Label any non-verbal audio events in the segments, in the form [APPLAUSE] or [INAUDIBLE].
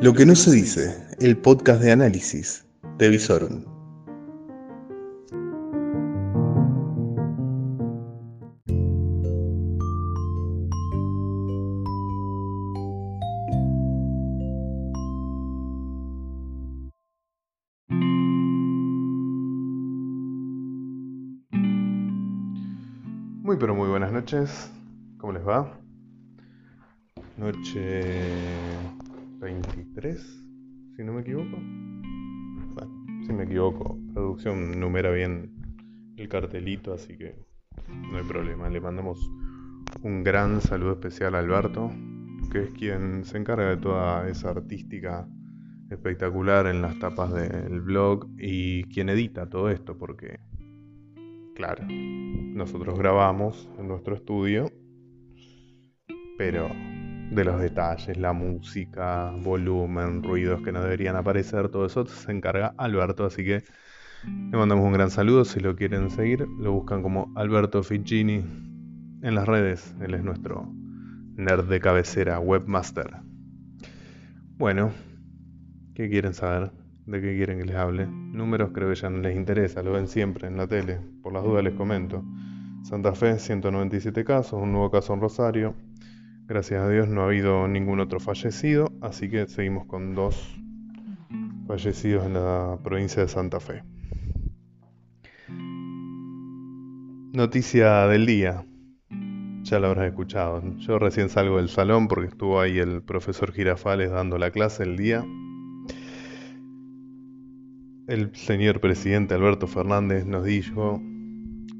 Lo que no se dice, el podcast de análisis de Visorum. Muy pero muy buenas noches, ¿cómo les va? Noche 23, si no me equivoco. Bueno, si me equivoco, producción numera bien el cartelito, así que no hay problema. Le mandamos un gran saludo especial a Alberto, que es quien se encarga de toda esa artística espectacular en las tapas del blog y quien edita todo esto, porque, claro, nosotros grabamos en nuestro estudio, pero de los detalles, la música, volumen, ruidos que no deberían aparecer, todo eso se encarga Alberto, así que le mandamos un gran saludo, si lo quieren seguir, lo buscan como Alberto Figgini en las redes, él es nuestro nerd de cabecera, webmaster. Bueno, ¿qué quieren saber? ¿De qué quieren que les hable? Números creo que ya no les interesa, lo ven siempre en la tele, por las dudas les comento. Santa Fe, 197 casos, un nuevo caso en Rosario, Gracias a Dios no ha habido ningún otro fallecido, así que seguimos con dos fallecidos en la provincia de Santa Fe. Noticia del día. Ya lo habrás escuchado. Yo recién salgo del salón porque estuvo ahí el profesor Girafales dando la clase el día. El señor presidente Alberto Fernández nos dijo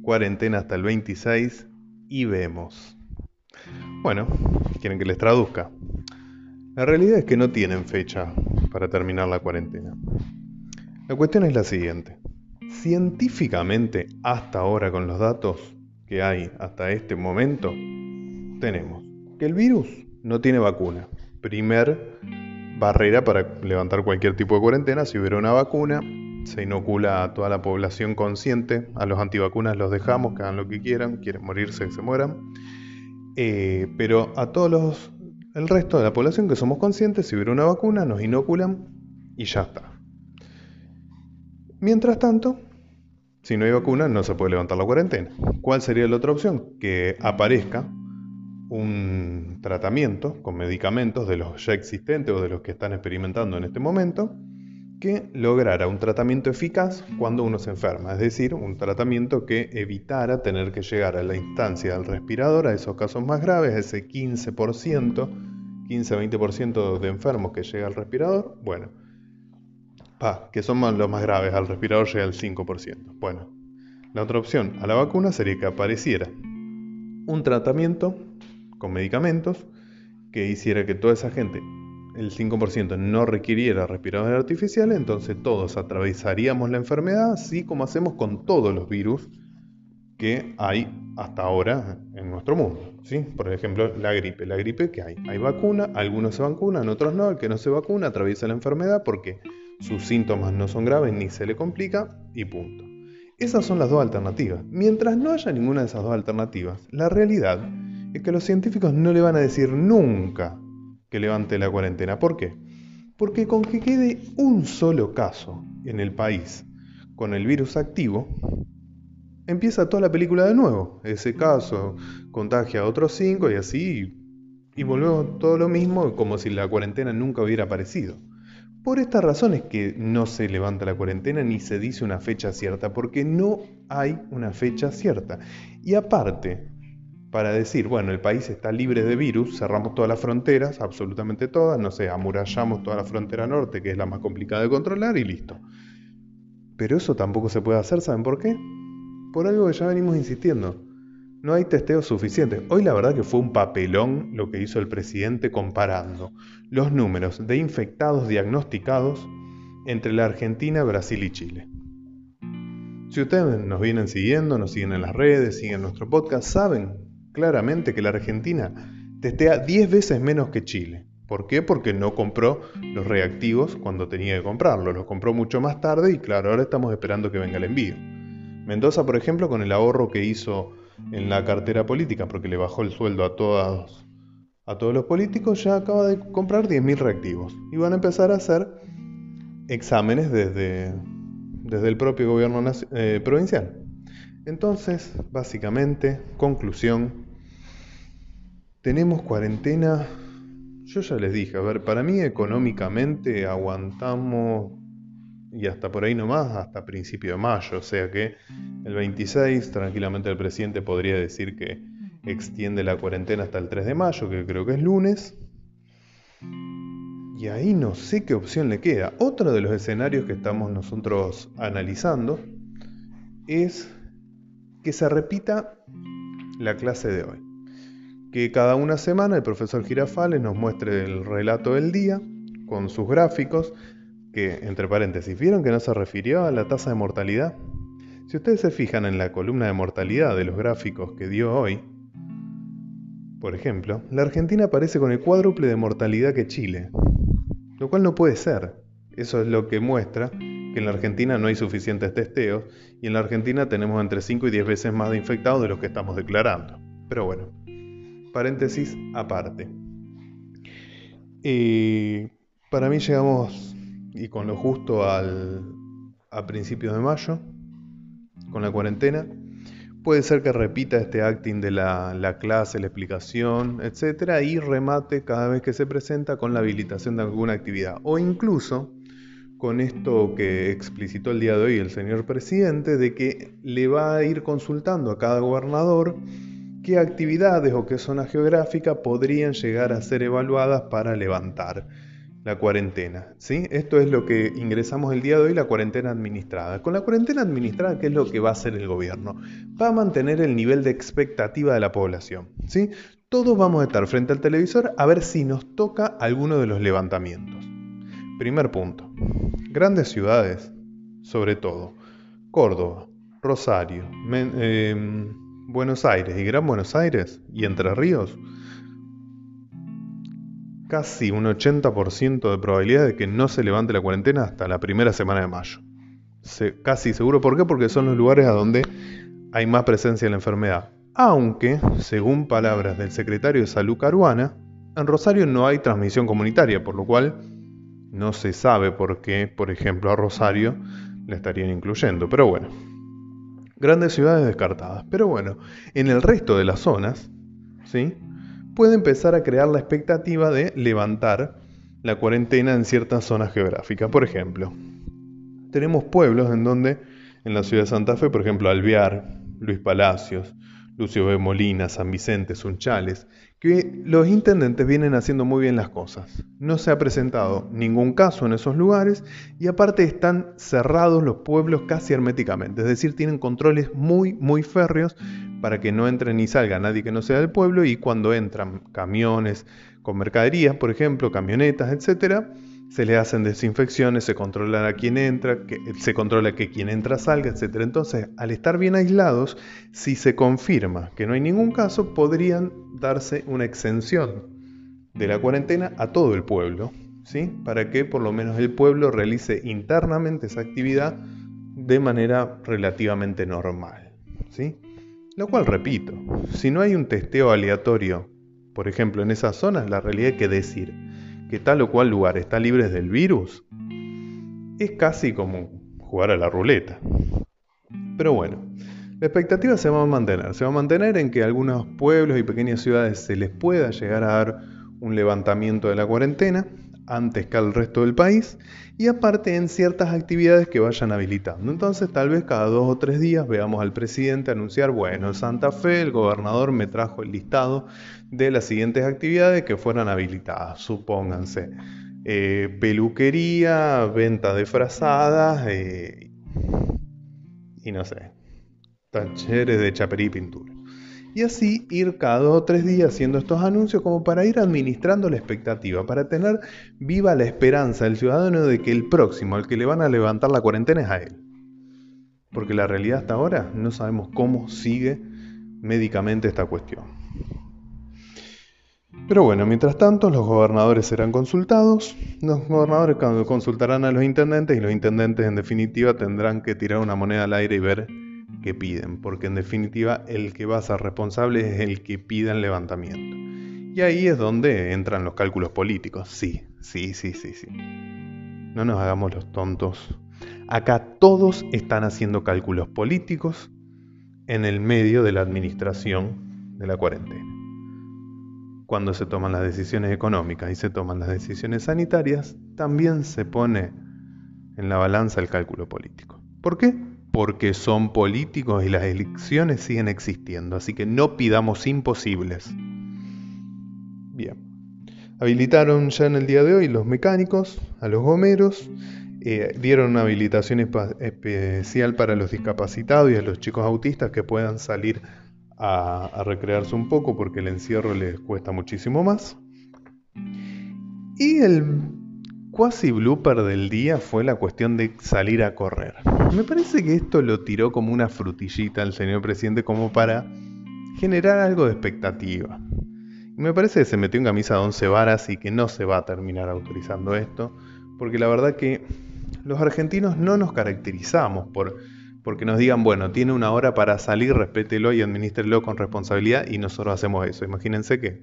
cuarentena hasta el 26 y vemos. Bueno, quieren que les traduzca. La realidad es que no tienen fecha para terminar la cuarentena. La cuestión es la siguiente. Científicamente, hasta ahora con los datos que hay hasta este momento, tenemos que el virus no tiene vacuna. Primer barrera para levantar cualquier tipo de cuarentena, si hubiera una vacuna, se inocula a toda la población consciente, a los antivacunas los dejamos, que hagan lo que quieran, quieren morirse, que se mueran. Eh, pero a todos los, el resto de la población que somos conscientes, si hubiera una vacuna, nos inoculan y ya está. Mientras tanto, si no hay vacuna, no se puede levantar la cuarentena. ¿Cuál sería la otra opción? Que aparezca un tratamiento con medicamentos de los ya existentes o de los que están experimentando en este momento que lograra un tratamiento eficaz cuando uno se enferma, es decir, un tratamiento que evitara tener que llegar a la instancia del respirador, a esos casos más graves, ese 15%, 15-20% de enfermos que llega al respirador, bueno, que son los más graves, al respirador llega al 5%. Bueno, la otra opción a la vacuna sería que apareciera un tratamiento con medicamentos que hiciera que toda esa gente el 5% no requiriera respiradores artificiales, entonces todos atravesaríamos la enfermedad, así como hacemos con todos los virus que hay hasta ahora en nuestro mundo. ¿sí? Por ejemplo, la gripe. La gripe que hay. Hay vacuna, algunos se vacunan, otros no. El que no se vacuna atraviesa la enfermedad porque sus síntomas no son graves ni se le complica y punto. Esas son las dos alternativas. Mientras no haya ninguna de esas dos alternativas, la realidad es que los científicos no le van a decir nunca que levante la cuarentena. ¿Por qué? Porque con que quede un solo caso en el país con el virus activo, empieza toda la película de nuevo. Ese caso contagia a otros cinco y así, y volvemos todo lo mismo como si la cuarentena nunca hubiera aparecido. Por esta razón es que no se levanta la cuarentena ni se dice una fecha cierta, porque no hay una fecha cierta. Y aparte, para decir, bueno, el país está libre de virus, cerramos todas las fronteras, absolutamente todas, no sé, amurallamos toda la frontera norte, que es la más complicada de controlar, y listo. Pero eso tampoco se puede hacer, ¿saben por qué? Por algo que ya venimos insistiendo. No hay testeos suficientes. Hoy la verdad que fue un papelón lo que hizo el presidente comparando los números de infectados diagnosticados entre la Argentina, Brasil y Chile. Si ustedes nos vienen siguiendo, nos siguen en las redes, siguen nuestro podcast, saben claramente que la Argentina testea 10 veces menos que Chile. ¿Por qué? Porque no compró los reactivos cuando tenía que comprarlos. Los compró mucho más tarde y claro, ahora estamos esperando que venga el envío. Mendoza, por ejemplo, con el ahorro que hizo en la cartera política, porque le bajó el sueldo a todos a todos los políticos, ya acaba de comprar 10.000 reactivos y van a empezar a hacer exámenes desde, desde el propio gobierno eh, provincial. Entonces, básicamente, conclusión, tenemos cuarentena, yo ya les dije, a ver, para mí económicamente aguantamos y hasta por ahí nomás, hasta principio de mayo, o sea que el 26 tranquilamente el presidente podría decir que extiende la cuarentena hasta el 3 de mayo, que creo que es lunes. Y ahí no sé qué opción le queda. Otro de los escenarios que estamos nosotros analizando es que se repita la clase de hoy. Que cada una semana el profesor Girafales nos muestre el relato del día con sus gráficos, que entre paréntesis, ¿vieron que no se refirió a la tasa de mortalidad? Si ustedes se fijan en la columna de mortalidad de los gráficos que dio hoy, por ejemplo, la Argentina aparece con el cuádruple de mortalidad que Chile, lo cual no puede ser. Eso es lo que muestra que en la Argentina no hay suficientes testeos y en la Argentina tenemos entre 5 y 10 veces más de infectados de los que estamos declarando. Pero bueno, paréntesis aparte. Y para mí llegamos, y con lo justo, al, a principios de mayo, con la cuarentena. Puede ser que repita este acting de la, clase, la explicación, etc. y remate cada vez que se presenta con la habilitación de alguna actividad. O incluso con esto que explicitó el día de hoy el señor presidente, de que le va a ir consultando a cada gobernador qué actividades o qué zona geográfica podrían llegar a ser evaluadas para levantar la cuarentena. ¿sí? Esto es lo que ingresamos el día de hoy, la cuarentena administrada. Con la cuarentena administrada, ¿qué es lo que va a hacer el gobierno? Va a mantener el nivel de expectativa de la población. ¿sí? Todos vamos a estar frente al televisor a ver si nos toca alguno de los levantamientos. Primer punto. Grandes ciudades, sobre todo. Córdoba, Rosario, em, Buenos Aires y Gran Buenos Aires y Entre Ríos casi un 80% de probabilidad de que no se levante la cuarentena hasta la primera semana de mayo. casi seguro, ¿por qué? Porque son los lugares a donde hay más presencia de la enfermedad. Aunque, según palabras del secretario de Salud Caruana, en Rosario no hay transmisión comunitaria, por lo cual no se sabe por qué, por ejemplo, a Rosario la estarían incluyendo. Pero bueno, grandes ciudades descartadas. Pero bueno, en el resto de las zonas, ¿sí? puede empezar a crear la expectativa de levantar la cuarentena en ciertas zonas geográficas. Por ejemplo, tenemos pueblos en donde, en la ciudad de Santa Fe, por ejemplo, Alvear, Luis Palacios, Lucio B. Molina, San Vicente, Sunchales, que los intendentes vienen haciendo muy bien las cosas. No se ha presentado ningún caso en esos lugares y aparte están cerrados los pueblos casi herméticamente, es decir, tienen controles muy, muy férreos para que no entre ni salga nadie que no sea del pueblo y cuando entran camiones con mercaderías, por ejemplo, camionetas, etcétera, se le hacen desinfecciones, se controla a quién entra, se controla que quien entra salga, etc. Entonces, al estar bien aislados, si se confirma que no hay ningún caso, podrían darse una exención de la cuarentena a todo el pueblo, ¿sí? Para que por lo menos el pueblo realice internamente esa actividad de manera relativamente normal, ¿sí? Lo cual repito, si no hay un testeo aleatorio, por ejemplo en esas zonas, la realidad hay que decir que tal o cual lugar está libre del virus, es casi como jugar a la ruleta. Pero bueno, la expectativa se va a mantener. Se va a mantener en que a algunos pueblos y pequeñas ciudades se les pueda llegar a dar un levantamiento de la cuarentena antes que al resto del país y aparte en ciertas actividades que vayan habilitando. Entonces tal vez cada dos o tres días veamos al presidente anunciar, bueno, en Santa Fe el gobernador me trajo el listado de las siguientes actividades que fueran habilitadas, supónganse. Eh, peluquería, venta de frazadas eh, y no sé, talleres de chaperí y pintura y así ir cada dos o tres días haciendo estos anuncios como para ir administrando la expectativa, para tener viva la esperanza del ciudadano de que el próximo al que le van a levantar la cuarentena es a él. Porque la realidad hasta ahora no sabemos cómo sigue médicamente esta cuestión. Pero bueno, mientras tanto los gobernadores serán consultados, los gobernadores consultarán a los intendentes y los intendentes en definitiva tendrán que tirar una moneda al aire y ver que piden, porque en definitiva el que va a ser responsable es el que pida el levantamiento. Y ahí es donde entran los cálculos políticos. Sí, sí, sí, sí, sí. No nos hagamos los tontos. Acá todos están haciendo cálculos políticos en el medio de la administración de la cuarentena. Cuando se toman las decisiones económicas y se toman las decisiones sanitarias, también se pone en la balanza el cálculo político. ¿Por qué? Porque son políticos y las elecciones siguen existiendo, así que no pidamos imposibles. Bien. Habilitaron ya en el día de hoy los mecánicos, a los gomeros, eh, dieron una habilitación especial para los discapacitados y a los chicos autistas que puedan salir a, a recrearse un poco porque el encierro les cuesta muchísimo más. Y el cuasi blooper del día fue la cuestión de salir a correr. Me parece que esto lo tiró como una frutillita el señor presidente como para generar algo de expectativa. me parece que se metió en camisa de 11 varas y que no se va a terminar autorizando esto, porque la verdad que los argentinos no nos caracterizamos por porque nos digan, bueno, tiene una hora para salir, respételo y administrelo con responsabilidad y nosotros hacemos eso. Imagínense que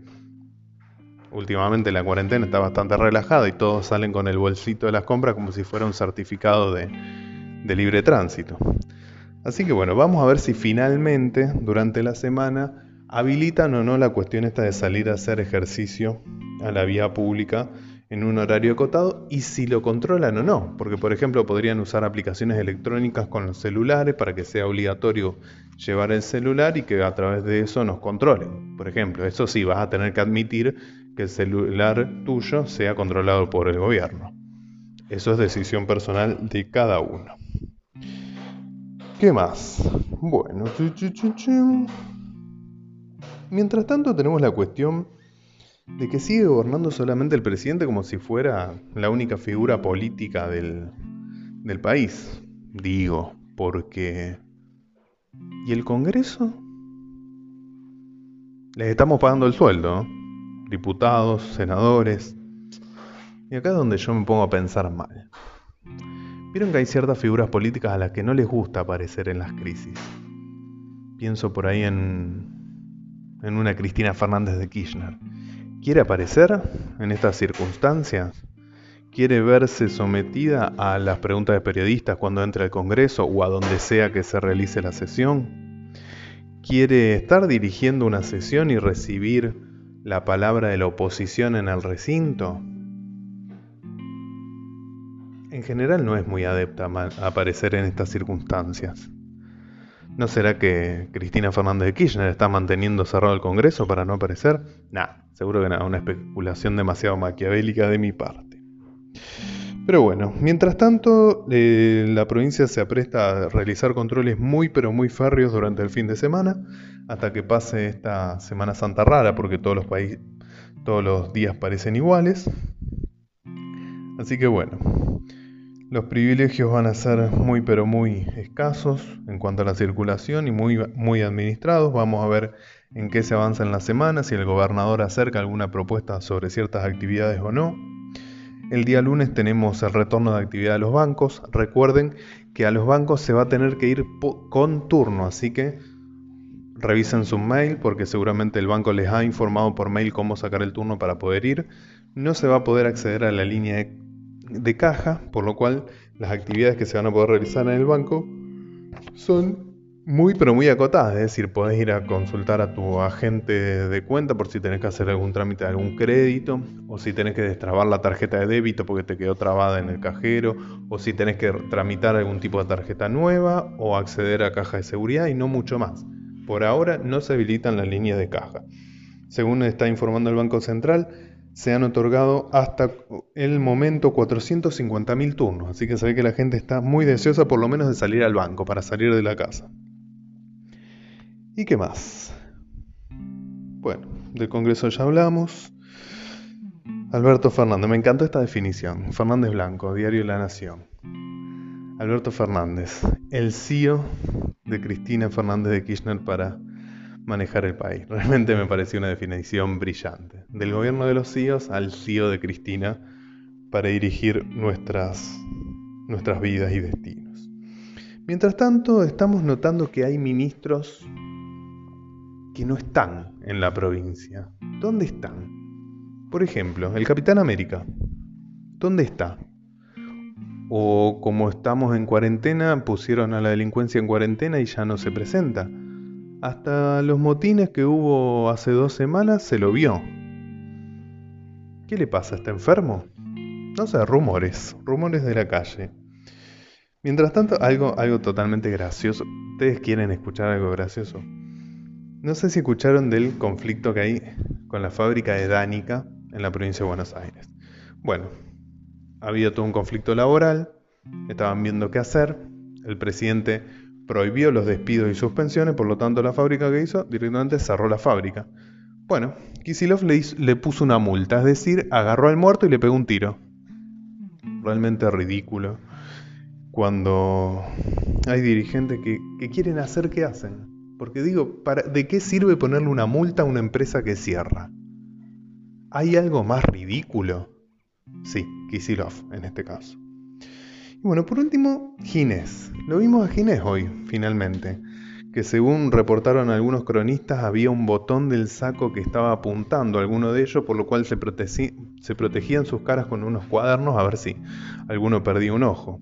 últimamente la cuarentena está bastante relajada y todos salen con el bolsito de las compras como si fuera un certificado de, libre tránsito. Así que bueno, vamos a ver si finalmente durante la semana habilitan o no la cuestión esta de salir a hacer ejercicio a la vía pública en un horario acotado y si lo controlan o no, porque por ejemplo podrían usar aplicaciones electrónicas con los celulares para que sea obligatorio llevar el celular y que a través de eso nos controlen. Por ejemplo, eso sí, vas a tener que admitir que el celular tuyo sea controlado por el gobierno. Eso es decisión personal de cada uno. ¿Qué más? Bueno, mientras tanto tenemos la cuestión de que sigue gobernando solamente el presidente como si fuera la única figura política del, del país. Digo, porque... ¿Y el Congreso? Les estamos pagando el sueldo, diputados, senadores. Y acá es donde yo me pongo a pensar mal. Vieron que hay ciertas figuras políticas a las que no les gusta aparecer en las crisis. Pienso por ahí en, en una Cristina Fernández de Kirchner ¿Quiere aparecer en estas circunstancias? ¿Quiere verse sometida a las preguntas de periodistas cuando entre al Congreso o a donde sea que se realice la sesión? ¿Quiere estar dirigiendo una sesión y recibir la palabra de la oposición en el recinto? En general no es muy adepta a aparecer en estas circunstancias. ¿No será que Cristina Fernández de Kirchner está manteniendo cerrado el Congreso para no aparecer? Nah, seguro que nada, una especulación demasiado maquiavélica de mi parte. Pero bueno, mientras tanto, eh, la provincia se apresta a realizar controles muy pero muy férreos durante el fin de semana, hasta que pase esta Semana Santa rara, porque todos los, países, todos los días parecen iguales. Así que bueno, los privilegios van a ser muy pero muy escasos en cuanto a la circulación y muy, muy administrados. Vamos a ver en qué se avanza en la semana, si el gobernador acerca alguna propuesta sobre ciertas actividades o no. El día lunes tenemos el retorno de actividad de los bancos. Recuerden que a los bancos se va a tener que ir con turno, así que revisen su mail porque seguramente el banco les ha informado por mail cómo sacar el turno para poder ir. No se va a poder acceder a la línea de caja, por lo cual las actividades que se van a poder realizar en el banco son muy pero muy acotadas, es decir, podés ir a consultar a tu agente de cuenta por si tenés que hacer algún trámite de algún crédito, o si tenés que destrabar la tarjeta de débito porque te quedó trabada en el cajero, o si tenés que tramitar algún tipo de tarjeta nueva, o acceder a caja de seguridad y no mucho más. Por ahora no se habilitan las líneas de caja. Según está informando el Banco Central, se han otorgado hasta el momento 450.000 turnos, así que se ve que la gente está muy deseosa por lo menos de salir al banco, para salir de la casa. ¿Y qué más? Bueno, del Congreso ya hablamos. Alberto Fernández, me encantó esta definición. Fernández Blanco, Diario la Nación. Alberto Fernández, el CEO de Cristina Fernández de Kirchner para manejar el país. [LAUGHS] Realmente me pareció una definición brillante. Del gobierno de los CIOs al CEO de Cristina para dirigir nuestras, nuestras vidas y destinos. Mientras tanto, estamos notando que hay ministros que no están en la provincia? ¿Dónde están? Por ejemplo, el Capitán América. ¿Dónde está? O como estamos en cuarentena, pusieron a la delincuencia en cuarentena y ya no se presenta. Hasta los motines que hubo hace dos semanas se lo vio. ¿Qué le pasa? ¿Está enfermo? No sé, rumores, rumores de la calle. Mientras tanto, algo, algo totalmente gracioso. ¿Ustedes quieren escuchar algo gracioso? No sé si escucharon del conflicto que hay con la fábrica de Dánica en la provincia de Buenos Aires. Bueno, había todo un conflicto laboral, estaban viendo qué hacer, el presidente prohibió los despidos y suspensiones, por lo tanto la fábrica que hizo directamente cerró la fábrica. Bueno, Kisilov le, le puso una multa, es decir, agarró al muerto y le pegó un tiro. Realmente ridículo cuando hay dirigentes que, quieren hacer qué hacen. Porque digo, ¿de qué sirve ponerle una multa a una empresa que cierra? ¿Hay algo más ridículo? Sí, Kisilov en este caso. Y bueno, por último, Ginés. Lo vimos a Ginés hoy, finalmente. Que según reportaron algunos cronistas, había un botón del saco que estaba apuntando a alguno de ellos, por lo cual se, protegían sus caras con unos cuadernos a ver si alguno perdía un ojo.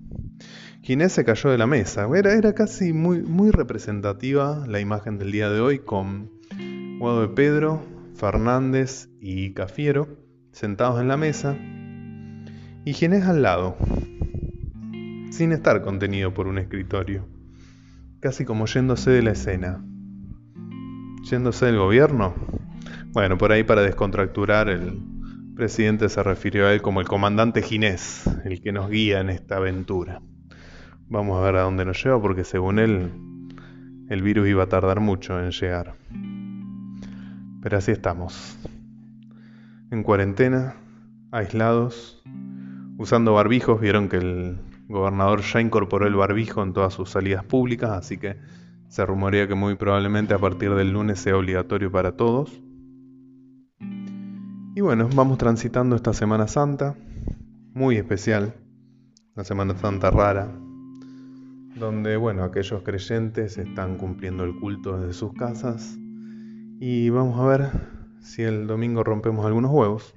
Ginés se cayó de la mesa. Era, era casi muy, muy representativa la imagen del día de hoy con Guado de Pedro, Fernández y Cafiero sentados en la mesa y Ginés al lado, sin estar contenido por un escritorio, casi como yéndose de la escena. ¿Yéndose del gobierno? Bueno, por ahí para descontracturar el presidente se refirió a él como el comandante Ginés, el que nos guía en esta aventura. Vamos a ver a dónde nos lleva porque según él el virus iba a tardar mucho en llegar. Pero así estamos. En cuarentena, aislados, usando barbijos. Vieron que el gobernador ya incorporó el barbijo en todas sus salidas públicas, así que se rumorea que muy probablemente a partir del lunes sea obligatorio para todos. Y bueno, vamos transitando esta Semana Santa, muy especial, una Semana Santa rara, donde, bueno, aquellos creyentes están cumpliendo el culto desde sus casas. Y vamos a ver si el domingo rompemos algunos huevos,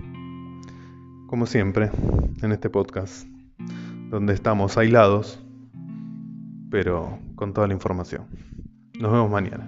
como siempre, en este podcast, donde estamos aislados, pero con toda la información. Nos vemos mañana.